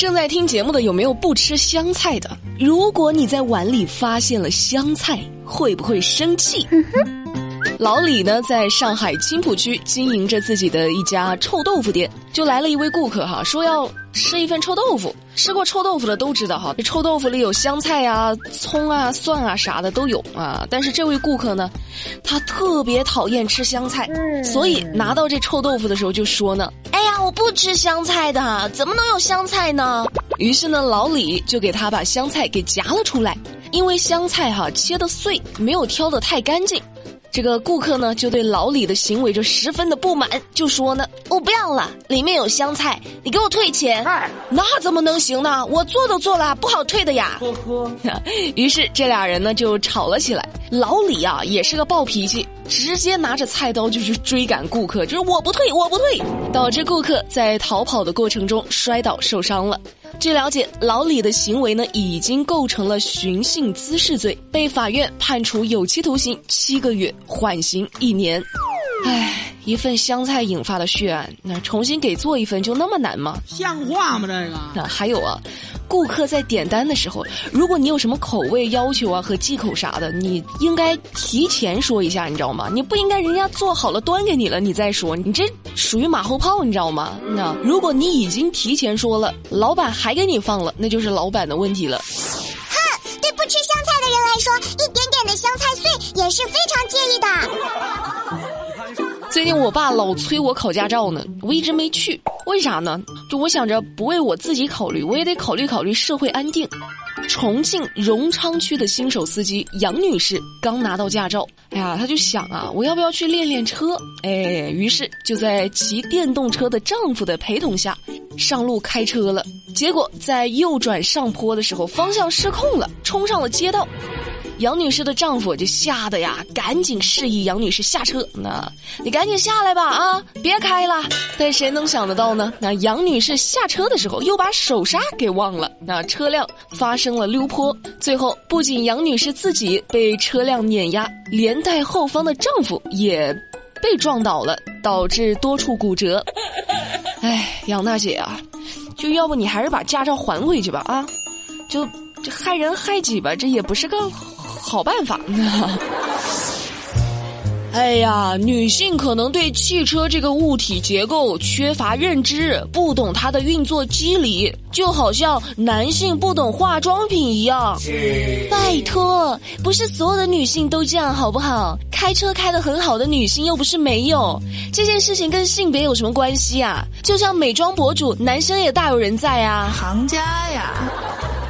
正在听节目的有没有不吃香菜的？如果你在碗里发现了香菜，会不会生气？老李呢，在上海青浦区经营着自己的一家臭豆腐店，就来了一位顾客哈，说要吃一份臭豆腐。吃过臭豆腐的都知道哈，这臭豆腐里有香菜啊、葱啊、蒜啊啥的都有啊。但是这位顾客呢，他特别讨厌吃香菜，所以拿到这臭豆腐的时候就说呢：“哎呀，我不吃香菜的，怎么能有香菜呢？”于是呢，老李就给他把香菜给夹了出来，因为香菜哈切的碎，没有挑的太干净。这个顾客呢，就对老李的行为就十分的不满，就说呢：“我不要了，里面有香菜，你给我退钱。”那怎么能行呢？我做都做了，不好退的呀。呵呵。于是这俩人呢就吵了起来。老李啊也是个暴脾气，直接拿着菜刀就去追赶顾客，就是我不退，我不退，导致顾客在逃跑的过程中摔倒受伤了。据了解，老李的行为呢已经构成了寻衅滋事罪，被法院判处有期徒刑七个月，缓刑一年。唉，一份香菜引发的血案，那重新给做一份就那么难吗？像话吗？这个？那还有啊。顾客在点单的时候，如果你有什么口味要求啊和忌口啥的，你应该提前说一下，你知道吗？你不应该人家做好了端给你了，你再说，你这属于马后炮，你知道吗？那如果你已经提前说了，老板还给你放了，那就是老板的问题了。哼，对不吃香菜的人来说，一点点的香菜碎也是非常介意的。最近我爸老催我考驾照呢，我一直没去，为啥呢？就我想着不为我自己考虑，我也得考虑考虑社会安定。重庆荣昌区的新手司机杨女士刚拿到驾照，哎呀，她就想啊，我要不要去练练车？哎，于是就在骑电动车的丈夫的陪同下，上路开车了。结果在右转上坡的时候，方向失控了，冲上了街道。杨女士的丈夫就吓得呀，赶紧示意杨女士下车。那，你赶紧下来吧，啊，别开了。但谁能想得到呢？那杨女士下车的时候又把手刹给忘了，那车辆发生了溜坡。最后，不仅杨女士自己被车辆碾压，连带后方的丈夫也被撞倒了，导致多处骨折。哎，杨大姐啊，就要不你还是把驾照还回去吧，啊，就这害人害己吧，这也不是个。好办法呢！哎呀，女性可能对汽车这个物体结构缺乏认知，不懂它的运作机理，就好像男性不懂化妆品一样。拜托，不是所有的女性都这样，好不好？开车开得很好的女性又不是没有，这件事情跟性别有什么关系啊？就像美妆博主，男生也大有人在啊。行家呀。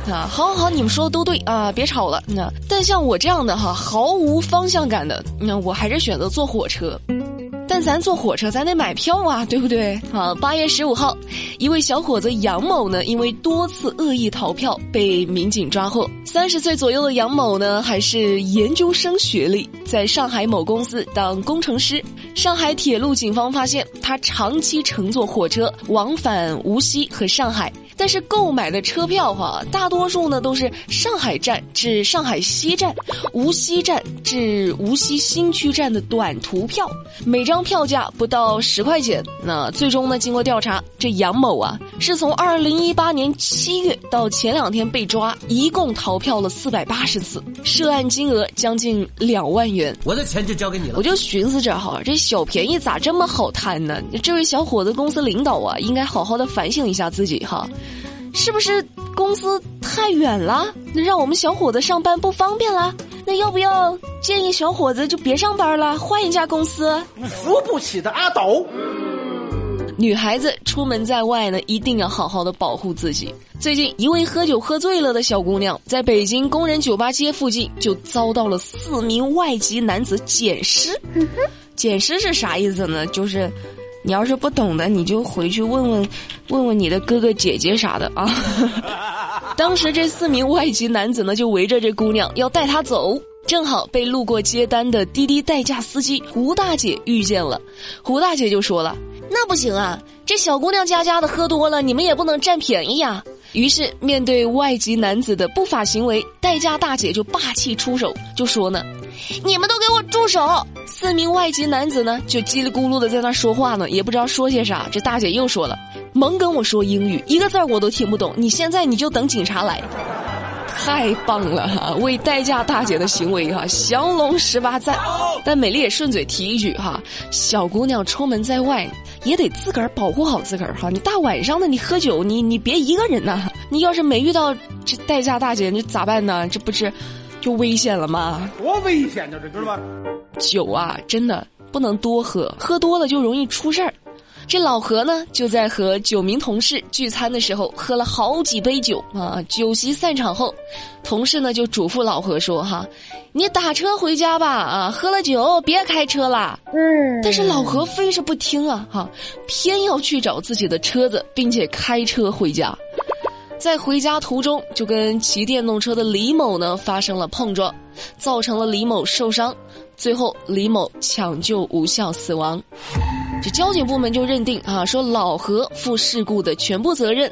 啊，好好好，你们说的都对啊，别吵了。那但像我这样的哈，毫无方向感的，那我还是选择坐火车。但咱坐火车，咱得买票啊，对不对？啊，八月十五号，一位小伙子杨某呢，因为多次恶意逃票被民警抓获。三十岁左右的杨某呢，还是研究生学历，在上海某公司当工程师。上海铁路警方发现他长期乘坐火车往返无锡和上海。但是购买的车票哈，大多数呢都是上海站至上海西站、无锡站至无锡新区站的短途票，每张票价不到十块钱。那最终呢，经过调查，这杨某啊是从二零一八年七月到前两天被抓，一共逃票了四百八十次，涉案金额将近两万元。我的钱就交给你了。我就寻思着哈，这小便宜咋这么好贪呢？这位小伙子公司领导啊，应该好好的反省一下自己哈。是不是公司太远了？那让我们小伙子上班不方便了？那要不要建议小伙子就别上班了，换一家公司？扶不起的阿斗。女孩子出门在外呢，一定要好好的保护自己。最近，一位喝酒喝醉了的小姑娘，在北京工人酒吧街附近就遭到了四名外籍男子捡尸。捡尸是啥意思呢？就是。你要是不懂的，你就回去问问，问问你的哥哥姐姐啥的啊。当时这四名外籍男子呢，就围着这姑娘要带她走，正好被路过接单的滴滴代驾司机胡大姐遇见了。胡大姐就说了：“那不行啊，这小姑娘家家的喝多了，你们也不能占便宜呀。”于是面对外籍男子的不法行为，代驾大姐就霸气出手，就说呢。你们都给我住手！四名外籍男子呢，就叽里咕噜的在那说话呢，也不知道说些啥。这大姐又说了：“甭跟我说英语，一个字我都听不懂。你现在你就等警察来。太棒了哈！为代驾大姐的行为哈，降龙十八赞。但美丽也顺嘴提一句哈，小姑娘出门在外也得自个儿保护好自个儿哈。你大晚上的你喝酒，你你别一个人呐。你要是没遇到这代驾大姐，你咋办呢？这不是就危险了吗？多危险呢，这知道吧？酒啊，真的不能多喝，喝多了就容易出事儿。这老何呢，就在和九名同事聚餐的时候喝了好几杯酒啊。酒席散场后，同事呢就嘱咐老何说：“哈，你打车回家吧，啊，喝了酒别开车啦。”嗯。但是老何非是不听啊，哈，偏要去找自己的车子，并且开车回家。在回家途中，就跟骑电动车的李某呢发生了碰撞，造成了李某受伤，最后李某抢救无效死亡。这交警部门就认定啊，说老何负事故的全部责任，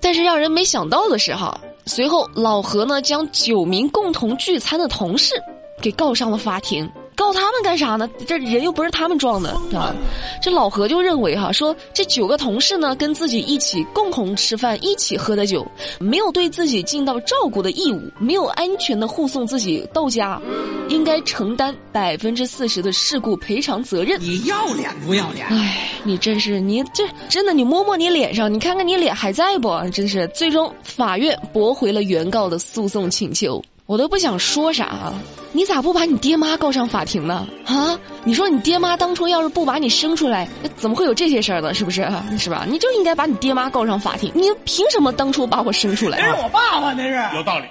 但是让人没想到的是哈，随后老何呢将九名共同聚餐的同事给告上了法庭。告他们干啥呢？这人又不是他们撞的，对吧？这老何就认为哈，说这九个同事呢，跟自己一起共同吃饭、一起喝的酒，没有对自己尽到照顾的义务，没有安全的护送自己到家，应该承担百分之四十的事故赔偿责任。你要脸不要脸？哎，你真是你这真的，你摸摸你脸上，你看看你脸还在不？真是，最终法院驳回了原告的诉讼请求。我都不想说啥，你咋不把你爹妈告上法庭呢？啊，你说你爹妈当初要是不把你生出来，怎么会有这些事儿呢？是不是？是吧？你就应该把你爹妈告上法庭。你凭什么当初把我生出来？那是我爸爸，那是有道理。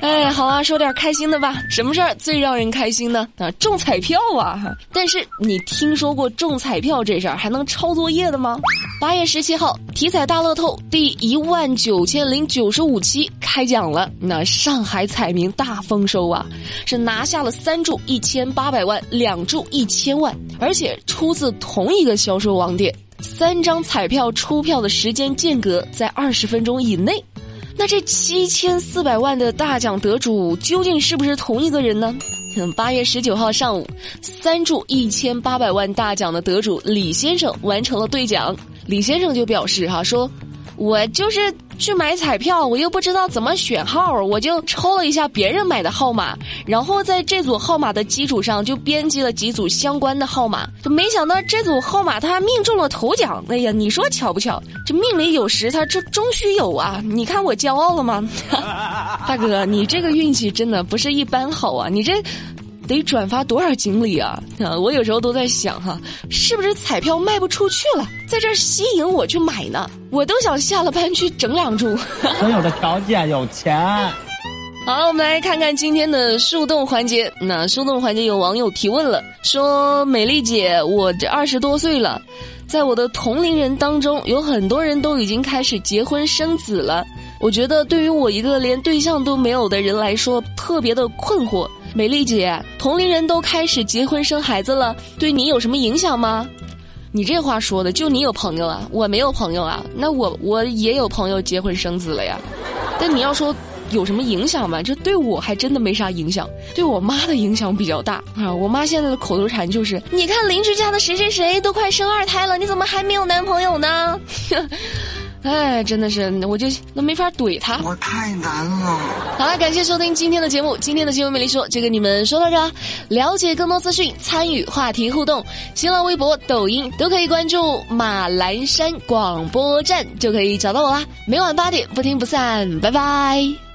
哎，好啊，说点开心的吧。什么事儿最让人开心呢？啊，中彩票啊！但是你听说过中彩票这事儿还能抄作业的吗？八月十七号，体彩大乐透第一万九千零九十五期开奖了。那上海彩民。大丰收啊！是拿下了三注一千八百万，两注一千万，而且出自同一个销售网点，三张彩票出票的时间间隔在二十分钟以内。那这七千四百万的大奖得主究竟是不是同一个人呢？八月十九号上午，三注一千八百万大奖的得主李先生完成了兑奖。李先生就表示哈说。我就是去买彩票，我又不知道怎么选号，我就抽了一下别人买的号码，然后在这组号码的基础上就编辑了几组相关的号码，就没想到这组号码他命中了头奖。哎呀，你说巧不巧？这命里有时，他这终须有啊！你看我骄傲了吗？大哥，你这个运气真的不是一般好啊！你这。得转发多少锦鲤啊！啊，我有时候都在想哈，是不是彩票卖不出去了，在这吸引我去买呢？我都想下了班去整两注。所有的条件，有钱。好，我们来看看今天的树洞环节。那树洞环节有网友提问了，说：“美丽姐，我这二十多岁了，在我的同龄人当中，有很多人都已经开始结婚生子了。我觉得对于我一个连对象都没有的人来说，特别的困惑。”美丽姐，同龄人都开始结婚生孩子了，对你有什么影响吗？你这话说的，就你有朋友啊，我没有朋友啊。那我我也有朋友结婚生子了呀。但你要说有什么影响吗？这对我还真的没啥影响，对我妈的影响比较大啊。我妈现在的口头禅就是：你看邻居家的谁谁谁都快生二胎了，你怎么还没有男朋友呢？哎，真的是，我就都没法怼他，我太难了。好了，感谢收听今天的节目，今天的新闻美丽说就跟你们说到这。了解更多资讯，参与话题互动，新浪微博、抖音都可以关注马栏山广播站，就可以找到我啦。每晚八点不听不散，拜拜。